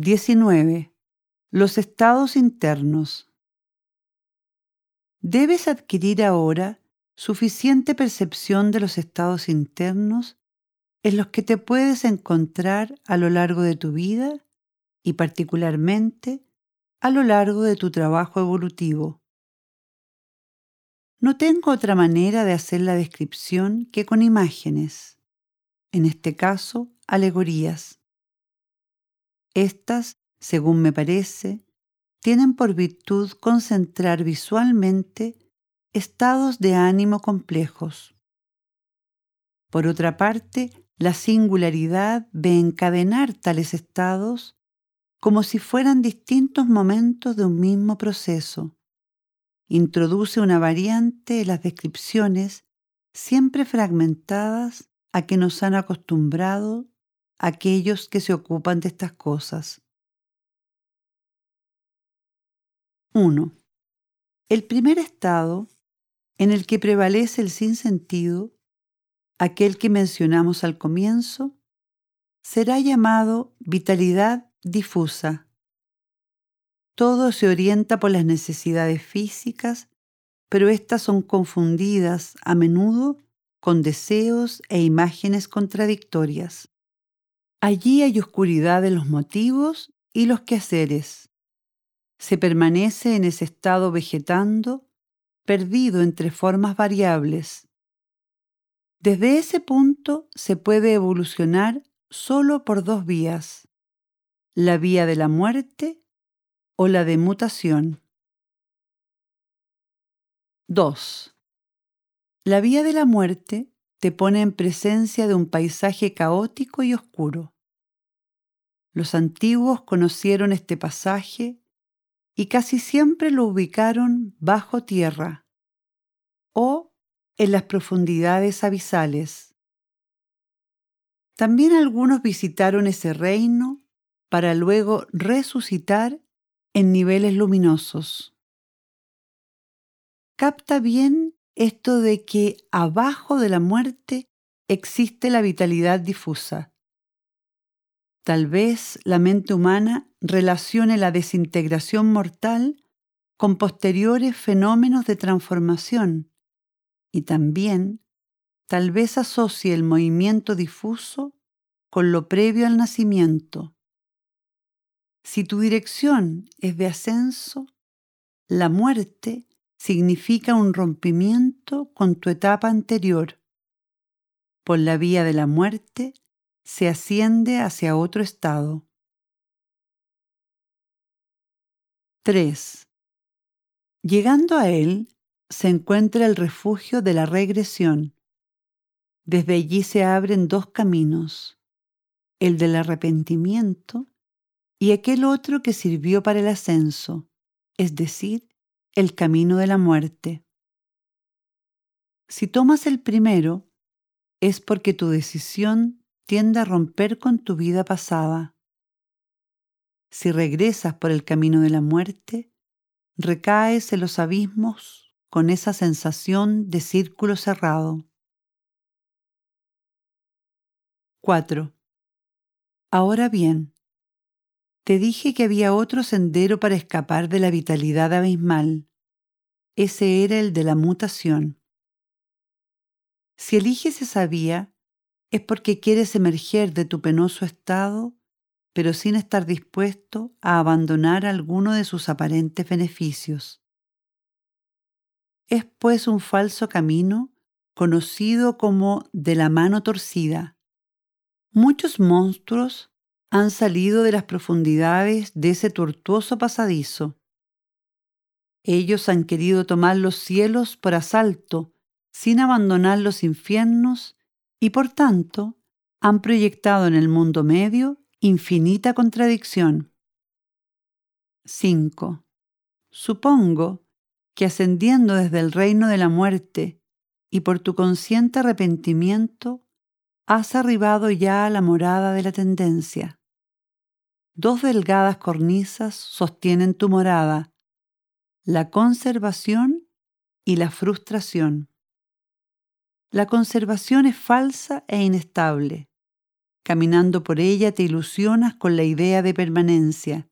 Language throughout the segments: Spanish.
19. Los estados internos. Debes adquirir ahora suficiente percepción de los estados internos en los que te puedes encontrar a lo largo de tu vida y particularmente a lo largo de tu trabajo evolutivo. No tengo otra manera de hacer la descripción que con imágenes, en este caso alegorías. Estas, según me parece, tienen por virtud concentrar visualmente estados de ánimo complejos. Por otra parte, la singularidad ve encadenar tales estados como si fueran distintos momentos de un mismo proceso. Introduce una variante en las descripciones siempre fragmentadas a que nos han acostumbrado aquellos que se ocupan de estas cosas. 1. El primer estado en el que prevalece el sinsentido, aquel que mencionamos al comienzo, será llamado vitalidad difusa. Todo se orienta por las necesidades físicas, pero éstas son confundidas a menudo con deseos e imágenes contradictorias. Allí hay oscuridad de los motivos y los quehaceres. Se permanece en ese estado vegetando perdido entre formas variables. Desde ese punto se puede evolucionar solo por dos vías, la vía de la muerte o la de mutación. 2. La vía de la muerte te pone en presencia de un paisaje caótico y oscuro. Los antiguos conocieron este pasaje y casi siempre lo ubicaron bajo tierra o en las profundidades abisales. También algunos visitaron ese reino para luego resucitar en niveles luminosos. Capta bien esto de que abajo de la muerte existe la vitalidad difusa. Tal vez la mente humana relacione la desintegración mortal con posteriores fenómenos de transformación y también tal vez asocie el movimiento difuso con lo previo al nacimiento. Si tu dirección es de ascenso, la muerte significa un rompimiento con tu etapa anterior. Por la vía de la muerte se asciende hacia otro estado. 3. Llegando a él, se encuentra el refugio de la regresión. Desde allí se abren dos caminos, el del arrepentimiento y aquel otro que sirvió para el ascenso, es decir, el camino de la muerte. Si tomas el primero, es porque tu decisión tiende a romper con tu vida pasada si regresas por el camino de la muerte, recaes en los abismos con esa sensación de círculo cerrado. 4. Ahora bien, te dije que había otro sendero para escapar de la vitalidad abismal. Ese era el de la mutación. Si eliges esa vía, es porque quieres emerger de tu penoso estado pero sin estar dispuesto a abandonar alguno de sus aparentes beneficios. Es pues un falso camino conocido como de la mano torcida. Muchos monstruos han salido de las profundidades de ese tortuoso pasadizo. Ellos han querido tomar los cielos por asalto sin abandonar los infiernos y por tanto han proyectado en el mundo medio infinita contradicción. 5. Supongo que ascendiendo desde el reino de la muerte y por tu consciente arrepentimiento, has arribado ya a la morada de la tendencia. Dos delgadas cornisas sostienen tu morada, la conservación y la frustración. La conservación es falsa e inestable caminando por ella te ilusionas con la idea de permanencia,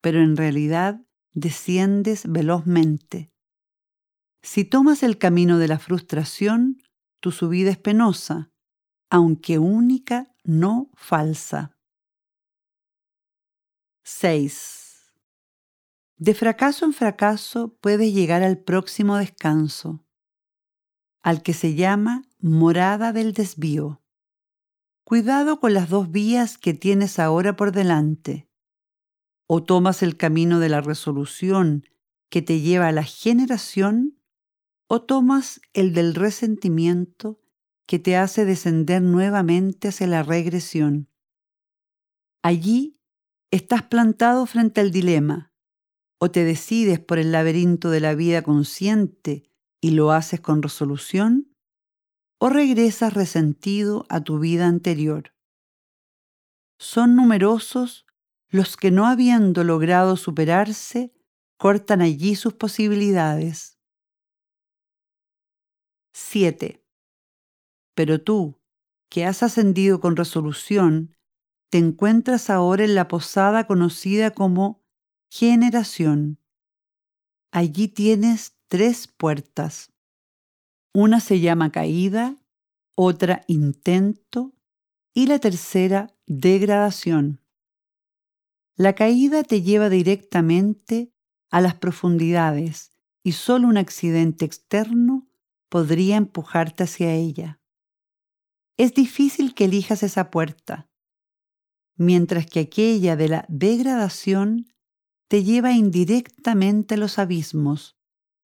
pero en realidad desciendes velozmente. Si tomas el camino de la frustración, tu subida es penosa, aunque única, no falsa. 6. De fracaso en fracaso puedes llegar al próximo descanso, al que se llama morada del desvío. Cuidado con las dos vías que tienes ahora por delante. O tomas el camino de la resolución que te lleva a la generación, o tomas el del resentimiento que te hace descender nuevamente hacia la regresión. Allí estás plantado frente al dilema. O te decides por el laberinto de la vida consciente y lo haces con resolución, o regresas resentido a tu vida anterior. Son numerosos los que no habiendo logrado superarse, cortan allí sus posibilidades. 7. Pero tú, que has ascendido con resolución, te encuentras ahora en la posada conocida como generación. Allí tienes tres puertas. Una se llama caída, otra intento y la tercera degradación. La caída te lleva directamente a las profundidades y solo un accidente externo podría empujarte hacia ella es difícil que elijas esa puerta, mientras que aquella de la degradación te lleva indirectamente a los abismos,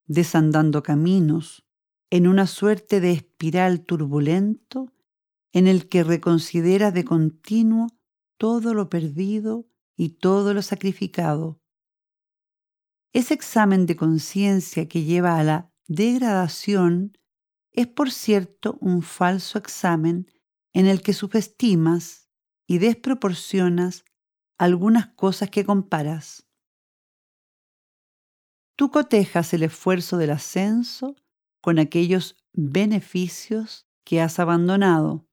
desandando caminos en una suerte de espiral turbulento en el que reconsideras de continuo todo lo perdido y todo lo sacrificado. Ese examen de conciencia que lleva a la degradación es por cierto un falso examen en el que subestimas y desproporcionas algunas cosas que comparas. Tú cotejas el esfuerzo del ascenso con aquellos beneficios que has abandonado.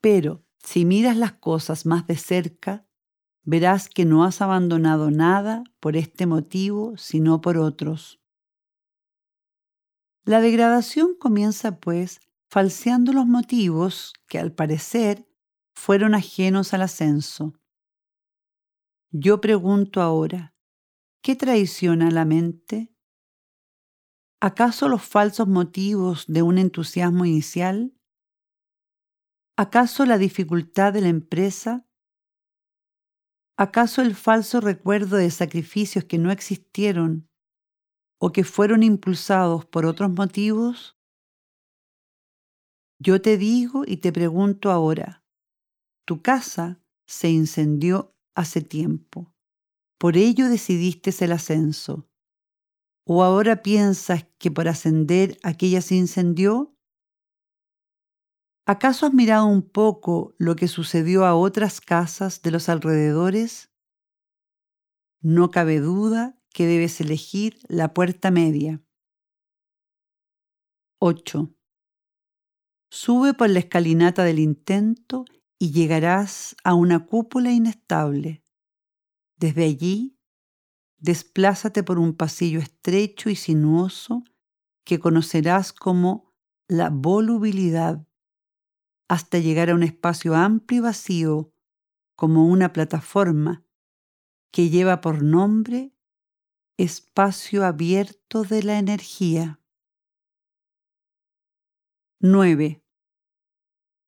Pero si miras las cosas más de cerca, verás que no has abandonado nada por este motivo, sino por otros. La degradación comienza, pues, falseando los motivos que, al parecer, fueron ajenos al ascenso. Yo pregunto ahora, ¿qué traiciona la mente? ¿Acaso los falsos motivos de un entusiasmo inicial? ¿Acaso la dificultad de la empresa? ¿Acaso el falso recuerdo de sacrificios que no existieron o que fueron impulsados por otros motivos? Yo te digo y te pregunto ahora, tu casa se incendió hace tiempo, por ello decidiste el ascenso. ¿O ahora piensas que por ascender aquella se incendió? ¿Acaso has mirado un poco lo que sucedió a otras casas de los alrededores? No cabe duda que debes elegir la puerta media. 8. Sube por la escalinata del intento y llegarás a una cúpula inestable. Desde allí, desplázate por un pasillo estrecho y sinuoso que conocerás como la volubilidad, hasta llegar a un espacio amplio y vacío, como una plataforma, que lleva por nombre espacio abierto de la energía. 9.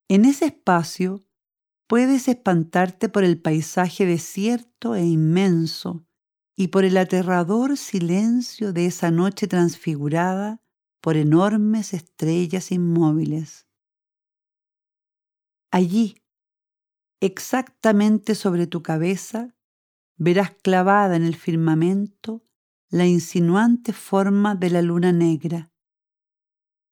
En ese espacio puedes espantarte por el paisaje desierto e inmenso y por el aterrador silencio de esa noche transfigurada por enormes estrellas inmóviles. Allí, exactamente sobre tu cabeza, verás clavada en el firmamento la insinuante forma de la luna negra,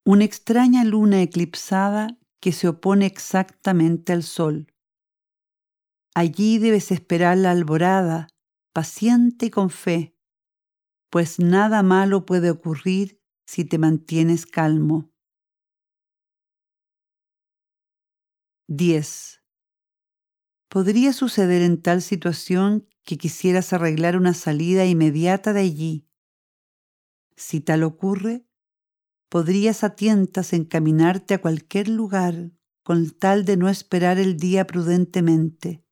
una extraña luna eclipsada que se opone exactamente al sol. Allí debes esperar la alborada, paciente y con fe, pues nada malo puede ocurrir si te mantienes calmo. 10. Podría suceder en tal situación que quisieras arreglar una salida inmediata de allí. Si tal ocurre, podrías a tientas encaminarte a cualquier lugar con tal de no esperar el día prudentemente.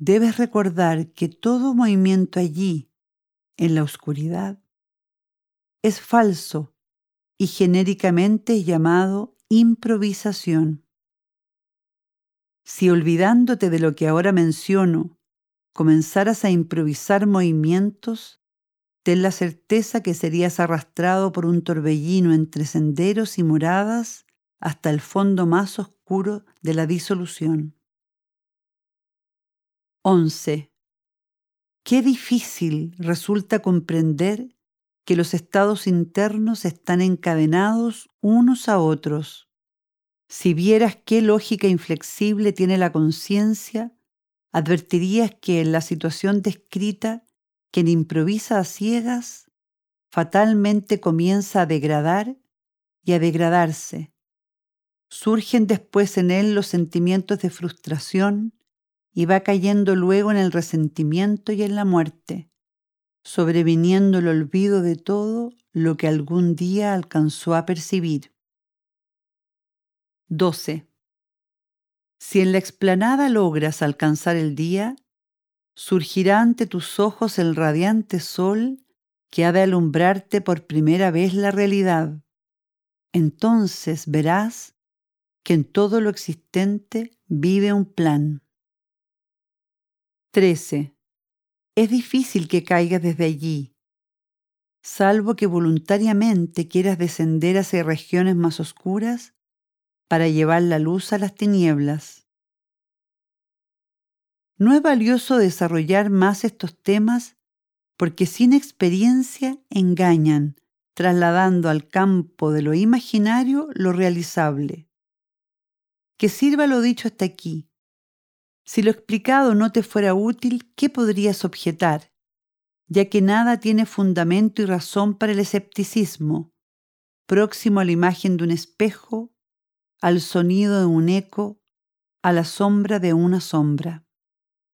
Debes recordar que todo movimiento allí, en la oscuridad, es falso y genéricamente llamado improvisación. Si olvidándote de lo que ahora menciono, comenzaras a improvisar movimientos, ten la certeza que serías arrastrado por un torbellino entre senderos y moradas hasta el fondo más oscuro de la disolución. 11. Qué difícil resulta comprender que los estados internos están encadenados unos a otros. Si vieras qué lógica inflexible tiene la conciencia, advertirías que en la situación descrita, quien improvisa a ciegas, fatalmente comienza a degradar y a degradarse. Surgen después en él los sentimientos de frustración y va cayendo luego en el resentimiento y en la muerte sobreviniendo el olvido de todo lo que algún día alcanzó a percibir. 12. Si en la explanada logras alcanzar el día, surgirá ante tus ojos el radiante sol que ha de alumbrarte por primera vez la realidad. Entonces verás que en todo lo existente vive un plan. 13 es difícil que caigas desde allí, salvo que voluntariamente quieras descender hacia regiones más oscuras para llevar la luz a las tinieblas. No es valioso desarrollar más estos temas porque sin experiencia engañan, trasladando al campo de lo imaginario lo realizable. Que sirva lo dicho hasta aquí. Si lo explicado no te fuera útil, ¿qué podrías objetar? Ya que nada tiene fundamento y razón para el escepticismo, próximo a la imagen de un espejo, al sonido de un eco, a la sombra de una sombra.